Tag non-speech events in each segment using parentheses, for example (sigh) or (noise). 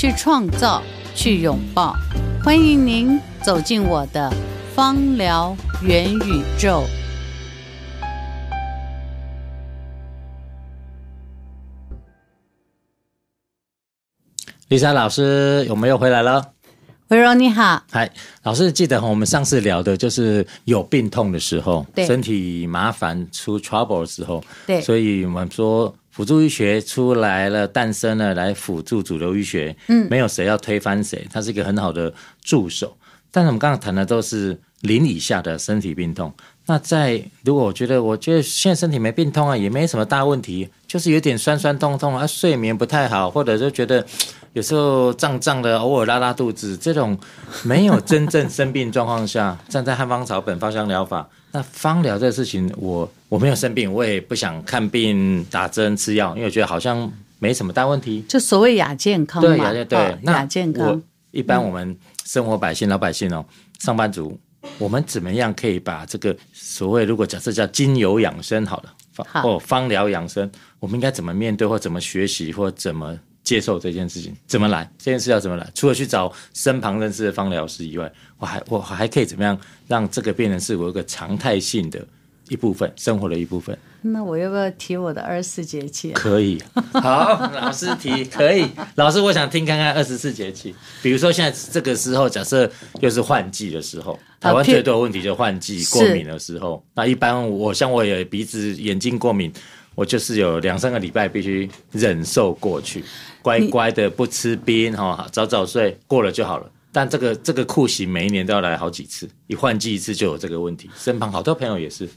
去创造，去拥抱，欢迎您走进我的芳疗元宇宙。丽莎老师有没有回来了？薇柔你好，嗨，老师记得我们上次聊的就是有病痛的时候，对身体麻烦出 trouble 的时候，对，所以我们说。辅助医学出来了，诞生了，来辅助主流医学。嗯，没有谁要推翻谁，它是一个很好的助手。但是我们刚刚谈的都是零以下的身体病痛。那在如果我觉得，我觉得现在身体没病痛啊，也没什么大问题，就是有点酸酸痛痛啊，睡眠不太好，或者就觉得有时候胀胀的，偶尔拉拉肚子，这种没有真正生病状况下，(laughs) 站在汉方草本芳香疗法。那芳疗这个事情，我我没有生病，我也不想看病、打针、吃药，因为我觉得好像没什么大问题。就所谓亚健康嘛，对亚健对，哦、那亚健康。一般我们生活百姓、嗯、老百姓哦，上班族，我们怎么样可以把这个所谓如果假设叫精油养生好了，好或芳疗养生，我们应该怎么面对，或怎么学习，或怎么？接受这件事情怎么来？这件事要怎么来？除了去找身旁认识的方疗师以外，我还我还可以怎么样让这个变成是我一个常态性的一部分，生活的一部分？那我要不要提我的二十四节气？可以，(laughs) 好，老师提可以。老师，我想听看看二十四节气。比如说现在这个时候，假设又是换季的时候，台湾最多的问题就是换季过敏的时候。那一般我像我也鼻子、眼睛过敏。我就是有两三个礼拜必须忍受过去，乖乖的不吃冰哈，早早睡过了就好了。但这个这个酷刑每一年都要来好几次，一换季一次就有这个问题。身旁好多朋友也是。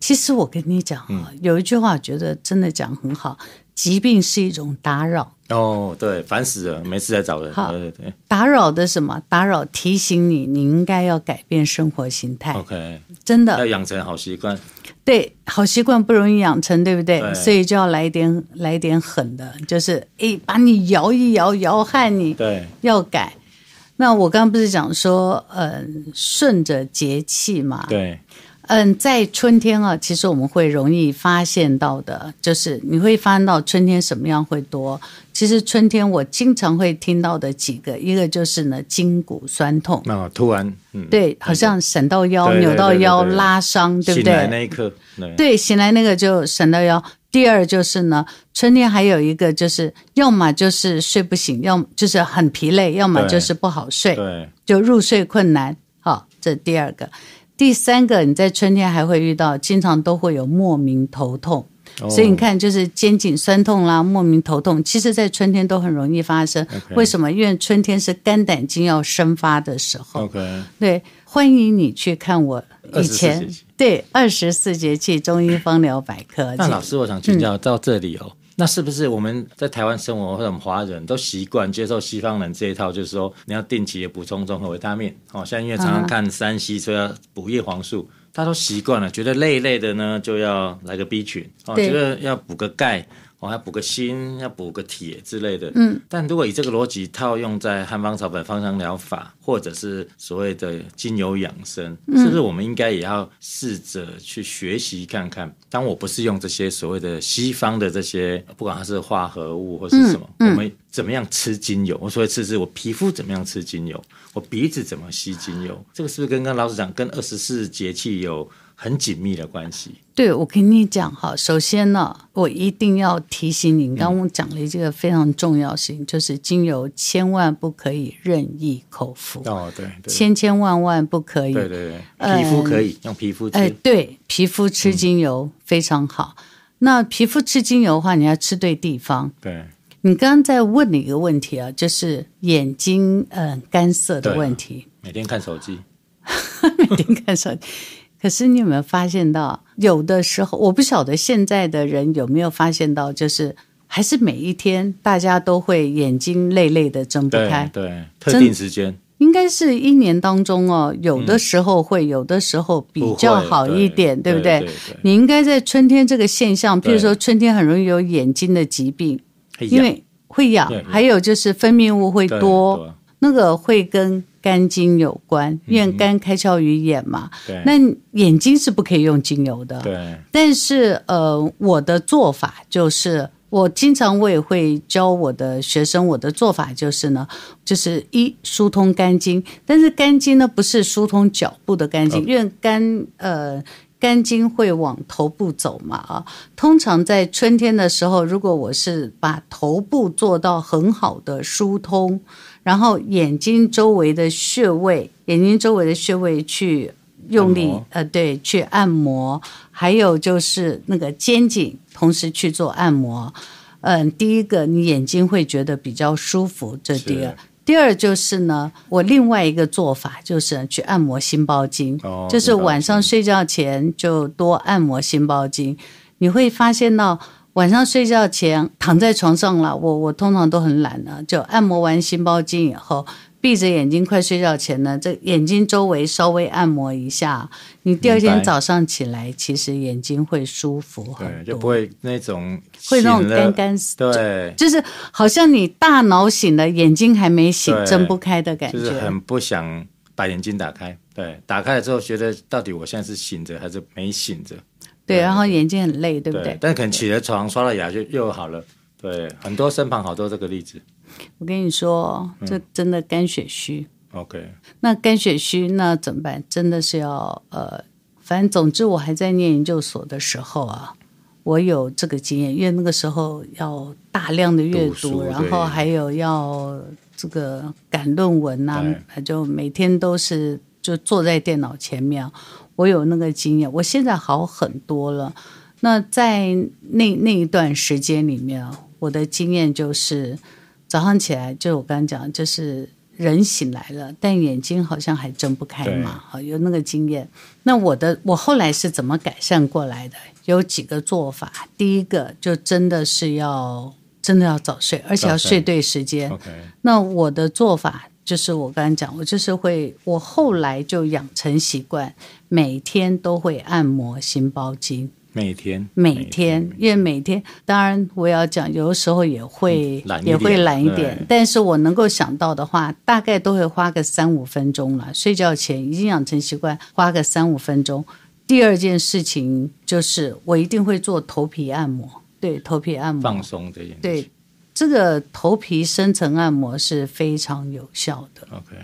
其实我跟你讲、嗯、有一句话我觉得真的讲很好，疾病是一种打扰。哦，对，烦死了，没事在找人。好，对对对，打扰的什么？打扰提醒你，你应该要改变生活形态。OK，真的要养成好习惯。对，好习惯不容易养成，对不对？对，所以就要来一点来一点狠的，就是诶，把你摇一摇，摇撼你。对，要改。那我刚刚不是讲说，嗯，顺着节气嘛。对。嗯，在春天啊，其实我们会容易发现到的，就是你会发现到春天什么样会多。其实春天我经常会听到的几个，一个就是呢筋骨酸痛，那突然，嗯，对，好像闪到腰、扭到腰、拉伤，对不对？醒来那一刻，对，醒来那个就闪到腰。第二就是呢，春天还有一个就是，要么就是睡不醒，要么就是很疲累，要么就是不好睡，对，就入睡困难。好，这第二个。第三个，你在春天还会遇到，经常都会有莫名头痛，哦、所以你看，就是肩颈酸痛啦，莫名头痛，其实，在春天都很容易发生。为什么？因为春天是肝胆经要生发的时候。对，欢迎你去看我以前对二十四节气中医方疗百科。那老师，我想请教到这里哦。嗯那是不是我们在台湾生活或者我们华人都习惯接受西方人这一套？就是说你要定期的补充综合维他命。哦，像因为常常看山西说要补叶黄素，大家都习惯了，觉得累累的呢就要来个 B 群，哦，觉得要补个钙。我还补个锌，要补个铁之类的。嗯，但如果以这个逻辑套用在汉方草本芳香疗法，或者是所谓的精油养生，嗯，是不是我们应该也要试着去学习看看？当我不是用这些所谓的西方的这些，不管它是化合物或是什么，嗯嗯，我们怎么样吃精油？我所谓吃是，我皮肤怎么样吃精油？我鼻子怎么吸精油？这个是不是跟刚老师讲，跟二十四节气有？很紧密的关系。对，我跟你讲哈，首先呢，我一定要提醒你，刚刚我讲了一个非常重要的事情，嗯、就是精油千万不可以任意口服。哦，对，对，千千万万不可以。对对对，皮肤可以、嗯、用皮肤吃。哎，对，皮肤吃精油非常好。嗯、那皮肤吃精油的话，你要吃对地方。对。你刚刚在问了一个问题啊，就是眼睛嗯干涩的问题。每天看手机。(laughs) 每天看手机。可是你有没有发现到，有的时候我不晓得现在的人有没有发现到，就是还是每一天大家都会眼睛累累的睁不开？对，对，特定时间。应该是一年当中哦，有的时候会，嗯、有的时候比较好一点，对，对不对？对对对，你应该在春天这个现象，譬如说春天很容易有眼睛的疾病，因为会痒，还有就是分泌物会多，那个会跟肝经有关，因为肝开窍于眼嘛。嗯、那眼睛是不可以用精油的。对。但是呃，我的做法就是。我经常我也会教我的学生，我的做法就是呢，就是一疏通肝经，但是肝经呢不是疏通脚部的肝经，因为肝呃肝经会往头部走嘛啊。通常在春天的时候，如果我是把头部做到很好的疏通，然后眼睛周围的穴位，眼睛周围的穴位去。用力呃，对，去按摩，还有就是那个肩颈，同时去做按摩。嗯，第一个你眼睛会觉得比较舒服，这第二。第二就是呢，我另外一个做法就是去按摩心包经，哦、就是晚上睡觉前就多按摩心包经。你会发现到晚上睡觉前躺在床上了，我我通常都很懒的，就按摩完心包经以后。闭着眼睛，快睡觉前呢，这眼睛周围稍微按摩一下，你第二天早上起来，其实眼睛会舒服很多，对，就不会那种会那种干干，对，就是好像你大脑醒了，眼睛还没醒，睁不开的感觉，就是很不想把眼睛打开。对，打开了之后，觉得到底我现在是醒着还是没醒着？对，然后眼睛很累，对不对？对，但可能起了床，刷了牙就又好了。对，很多身旁好多这个例子。我跟你说，这真的肝血虚。嗯、OK，那肝血虚那怎么办？真的是要呃，反正总之我还在念研究所的时候啊，我有这个经验，因为那个时候要大量的阅读，读然后还有要这个赶论文啊，就每天都是就坐在电脑前面。我有那个经验，我现在好很多了。那在那那一段时间里面，我的经验就是。早上起来，就我刚刚讲，就是人醒来了，但眼睛好像还睁不开嘛。好，有那个经验。那我的我后来是怎么改善过来的？有几个做法。第一个就真的是要真的要早睡，而且要睡对时间。那我的做法就是我刚刚讲，我就是会，我后来就养成习惯，每天都会按摩心包经。每天，每天，因为每天，当然我要讲，有的时候也会、嗯、也会懒一点，但是我能够想到的话，大概都会花个三五分钟了。睡觉前已经养成习惯，花个三五分钟。第二件事情就是，我一定会做头皮按摩，对，头皮按摩放松这件事。对，这个头皮深层按摩是非常有效的。OK，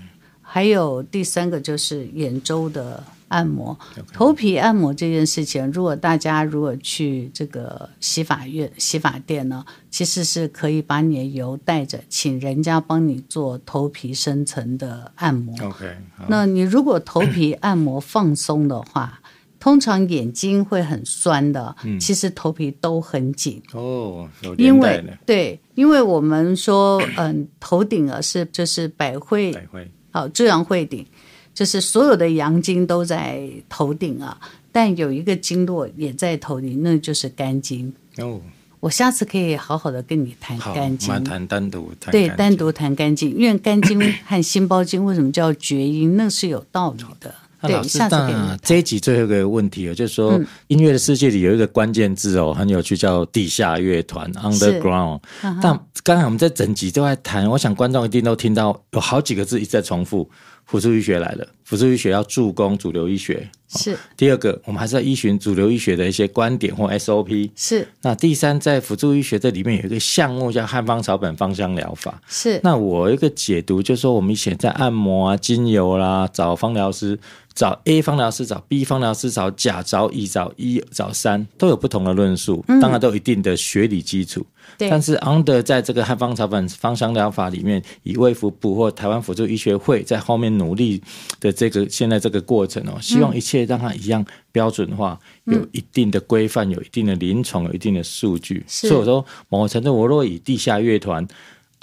还有第三个就是眼周的。按摩头皮按摩这件事情，如果大家如果去这个洗发院、洗发店呢，其实是可以把你的油带着，请人家帮你做头皮深层的按摩。OK，那你如果头皮按摩放松的话，通常眼睛会很酸的，其实头皮都很紧哦。因为对，因为我们说，嗯，头顶啊是就是百会，百会好，诸阳会顶。就是所有的阳经都在头顶啊，但有一个经络也在头顶，那就是肝经。哦，我下次可以好好的跟你谈肝经。谈单独谈。对，单独谈肝经，因为肝经 (coughs) 和心包经为什么叫绝音，那是有道理的。对，下次给你。这一集最后一个问题哦，就是说、嗯、音乐的世界里有一个关键字哦，很有趣，叫地下乐团 （underground）。但刚才我们在整集都在谈，我想观众一定都听到有好几个字一直在重复。辅助医学来了，辅助医学要助攻主流医学。是第二个，我们还是要依循主流医学的一些观点或 SOP。是那第三，在辅助医学这里面有一个项目叫汉方草本芳香疗法。是那我一个解读就是说，我们以前在按摩啊、精油啦，找芳疗师。找 A 方疗师，找 B 方疗师，找甲，找乙，找一，找三，都有不同的论述，当然都有一定的学理基础。对、嗯，但是 Under 在这个汉方草本芳香疗法里面，以卫福部或台湾辅助医学会在后面努力的这个现在这个过程哦，希望一切让它一样标准化，嗯、有一定的规范，有一定的临床，有一定的数据。所以我说，某个程度，我若以地下乐团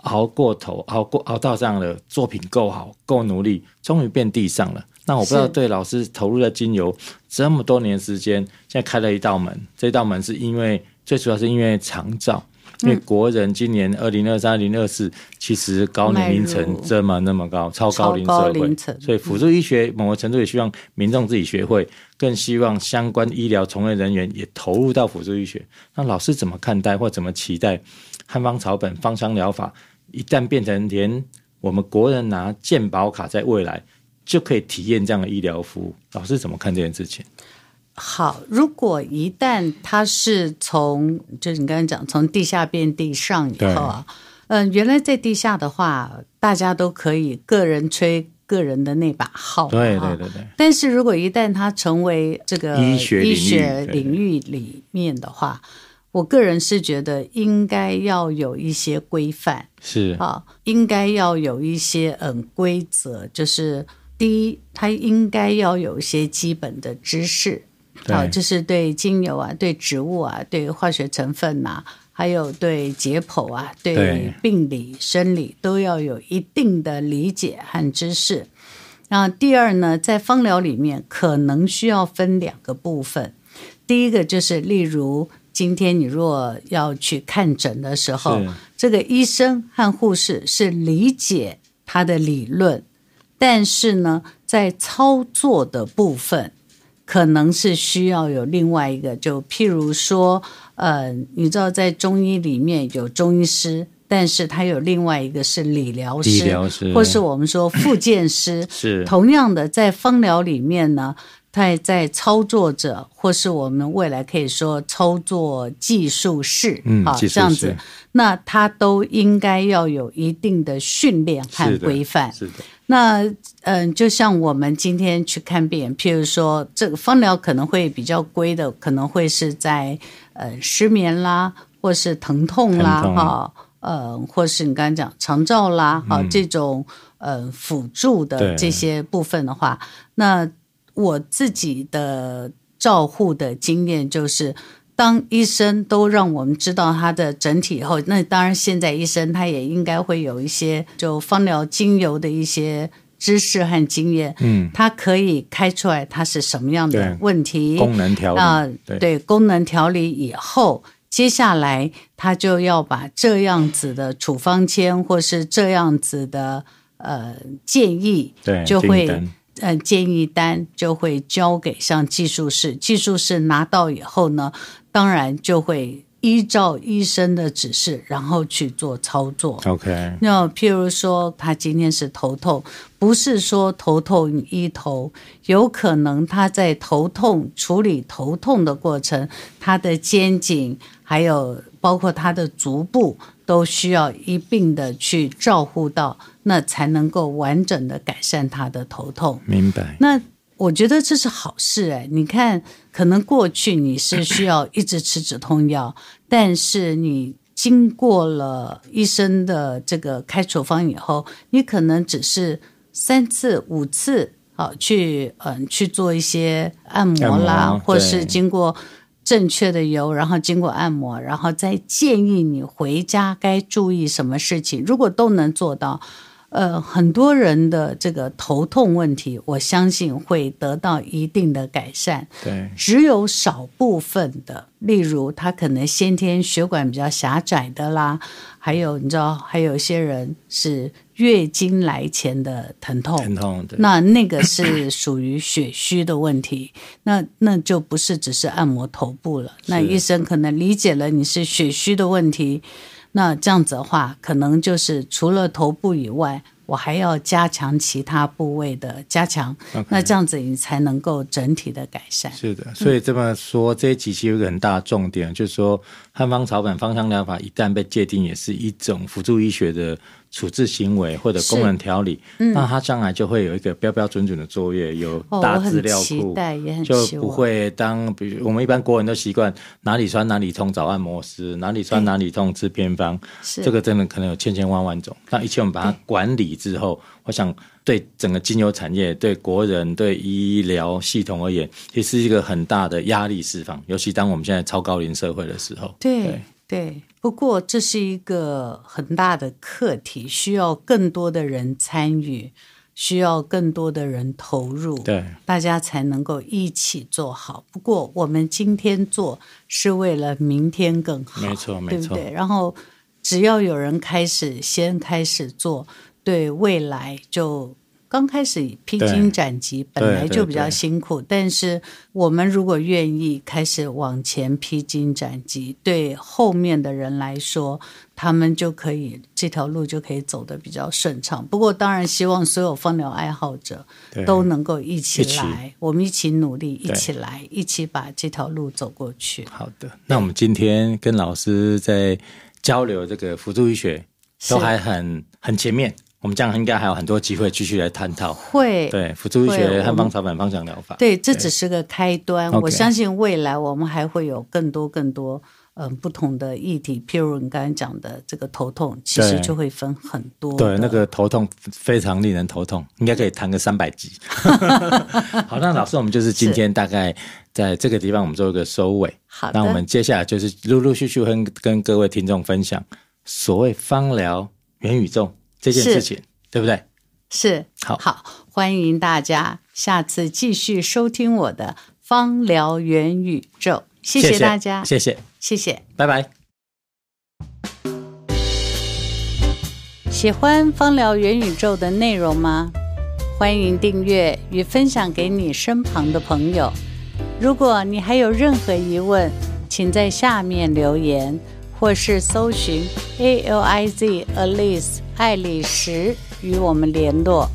熬过头，熬过熬到这样的作品够好，够努力，终于变地上了。那我不知道对老师投入的精油这么多年时间，现在开了一道门，这道门是因为最主要是因为长照，因为国人今年二零二三、二零二四，其实高年龄层这么那么高，超高龄社会，所以辅助医学某个程度也希望民众自己学会，更希望相关医疗从业人员也投入到辅助医学。那老师怎么看待或怎么期待汉方草本芳香疗法一旦变成连我们国人拿健保卡，在未来就可以体验这样的医疗服务？老师怎么看这件事情？好，如果一旦它是从，就是你刚才讲，从地下变地上以后啊，嗯、呃，原来在地下的话，大家都可以个人吹个人的那把号，对对对对。但是如果一旦它成为这个医学医学领域里面的话，我个人是觉得应该要有一些规范，是。啊，应该要有一些嗯规则，就是第一，它应该要有一些基本的知识。好，就是对精油啊，对植物啊，对化学成分呐、啊，还有对解剖啊，对病理、生理都要有一定的理解和知识。那第二呢，在芳疗里面可能需要分两个部分。第一个就是，例如今天你若要去看诊的时候，这个医生和护士是理解他的理论，但是呢，在操作的部分。可能是需要有另外一个，就譬如说，呃，你知道在中医里面有中医师，但是他有另外一个是理疗师，理疗师，或是我们说复健师。(laughs) 是同样的，在芳疗里面呢，他在操作者，或是我们未来可以说操作技术士，嗯，好，这样子，那他都应该要有一定的训练和规范。是的。是的那嗯，就像我们今天去看病，譬如说这个芳疗可能会比较贵的，可能会是在呃失眠啦，或是疼痛啦，哈，呃，或是你刚才讲肠照啦，哈、嗯，这种呃辅助的这些部分的话，那我自己的照护的经验就是。当医生都让我们知道他的整体以后，那当然现在医生他也应该会有一些就芳疗精油的一些知识和经验，嗯，他可以开出来它是什么样的问题，功能调理啊，对，对功能调理以后，接下来他就要把这样子的处方签或是这样子的呃建议，对，就会。呃，建议单就会交给像技术室，技术室拿到以后呢，当然就会依照医生的指示，然后去做操作。OK，那譬如说他今天是头痛，不是说头痛医头，有可能他在头痛处理头痛的过程，他的肩颈还有包括他的足部。都需要一并的去照顾到，那才能够完整的改善他的头痛。明白。那我觉得这是好事哎。你看，可能过去你是需要一直吃止痛药，(laughs) 但是你经过了医生的这个开处方以后，你可能只是三次、五次，好去嗯去做一些按摩啦，摩，或是经过。正确的油，然后经过按摩，然后再建议你回家该注意什么事情。如果都能做到，呃，很多人的这个头痛问题，我相信会得到一定的改善。对，只有少部分的，例如他可能先天血管比较狭窄的啦，还有你知道，还有一些人是。月经来前的疼痛，疼痛，对，那那个是属于血虚的问题，(coughs) 那那就不是只是按摩头部了。那医生可能理解了你是血虚的问题，那这样子的话，可能就是除了头部以外，我还要加强其他部位的加强.那这样子你才能够整体的改善。是的，所以这么说，嗯、这一集其实有一个很大的重点，就是说汉方草本芳香疗法一旦被界定，也是一种辅助医学的。处置行为或者功能调理，嗯，那它将来就会有一个标标准准的作业，有大资料库，哦，就不会当比如我们一般国人都习惯哪里酸哪里痛找按摩师，哪里酸哪里痛吃偏方，这个真的可能有千千万万种。那一切我们把它管理之后，我想对整个精油产业、对国人、对医疗系统而言，也是一个很大的压力释放。尤其当我们现在超高龄社会的时候，对对。对不过，这是一个很大的课题，需要更多的人参与，需要更多的人投入，对，大家才能够一起做好。不过我们今天做是为了明天更好，没错，没错，对不对？然后只要有人开始，先开始做，对未来就。刚开始披荆斩棘本来就比较辛苦，但是我们如果愿意开始往前披荆斩棘，对后面的人来说，他们就可以这条路就可以走得比较顺畅。不过，当然希望所有芳疗爱好者都能够一起来，起我们一起努力，一起来，一起把这条路走过去。好的，那我们今天跟老师在交流这个辅助医学，都还很很前面。我们这样应该还有很多机会继续来探讨。会，对，辅助医学、汉方草本芳香疗法。对，这只是个开端。我相信未来我们还会有更多更多嗯、呃、不同的议题。譬如你刚才讲的这个头痛，其实就会分很多。对，那个头痛非常令人头痛，应该可以谈个三百集。(laughs) 好，那老师，我们就是今天大概在这个地方，我们做一个收尾。好，那我们接下来就是陆陆续续跟跟各位听众分享所谓芳疗元宇宙。这件事情对不对？是，好，好，欢迎大家下次继续收听我的芳疗元宇宙。谢谢大家，谢谢，谢谢，拜拜。喜欢芳疗元宇宙的内容吗？欢迎订阅与分享给你身旁的朋友。如果你还有任何疑问，请在下面留言。或是搜寻 A L I Z Alice 爱丽丝与我们联络。